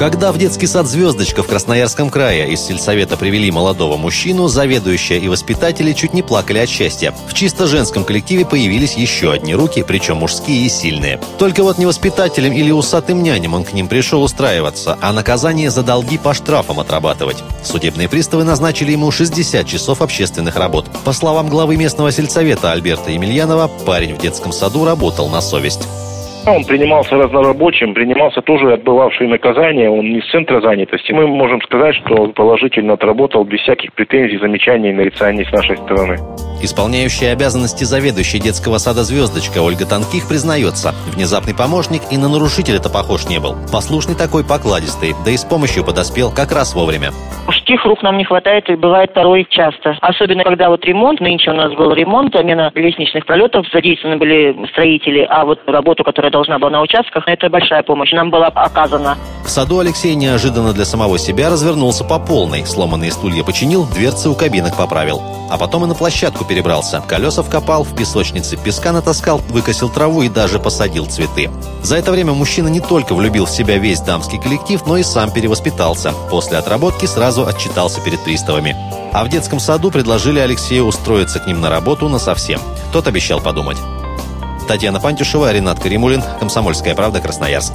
Когда в детский сад «Звездочка» в Красноярском крае из сельсовета привели молодого мужчину, заведующая и воспитатели чуть не плакали от счастья. В чисто женском коллективе появились еще одни руки, причем мужские и сильные. Только вот не воспитателем или усатым няням он к ним пришел устраиваться, а наказание за долги по штрафам отрабатывать. Судебные приставы назначили ему 60 часов общественных работ. По словам главы местного сельсовета Альберта Емельянова, парень в детском саду работал на совесть. Он принимался разнорабочим, принимался тоже отбывавший наказание, он не с центра занятости. Мы можем сказать, что он положительно отработал без всяких претензий, замечаний и нарицаний с нашей стороны. Исполняющая обязанности заведующей детского сада «Звездочка» Ольга Танких признается, внезапный помощник и на нарушителя-то похож не был. Послушный такой покладистый, да и с помощью подоспел как раз вовремя. Мужских рук нам не хватает и бывает порой часто. Особенно, когда вот ремонт, нынче у нас был ремонт, замена лестничных пролетов, задействованы были строители, а вот работу, которая должна была на участках, это большая помощь нам была оказана. В саду Алексей неожиданно для самого себя развернулся по полной. Сломанные стулья починил, дверцы у кабинок поправил. А потом и на площадку перебрался. Колеса вкопал, в песочнице песка натаскал, выкосил траву и даже посадил цветы. За это время мужчина не только влюбил в себя весь дамский коллектив, но и сам перевоспитался. После отработки сразу отчитался перед приставами. А в детском саду предложили Алексею устроиться к ним на работу на совсем. Тот обещал подумать. Татьяна Пантюшева, Ренат Каримулин, Комсомольская правда, Красноярск.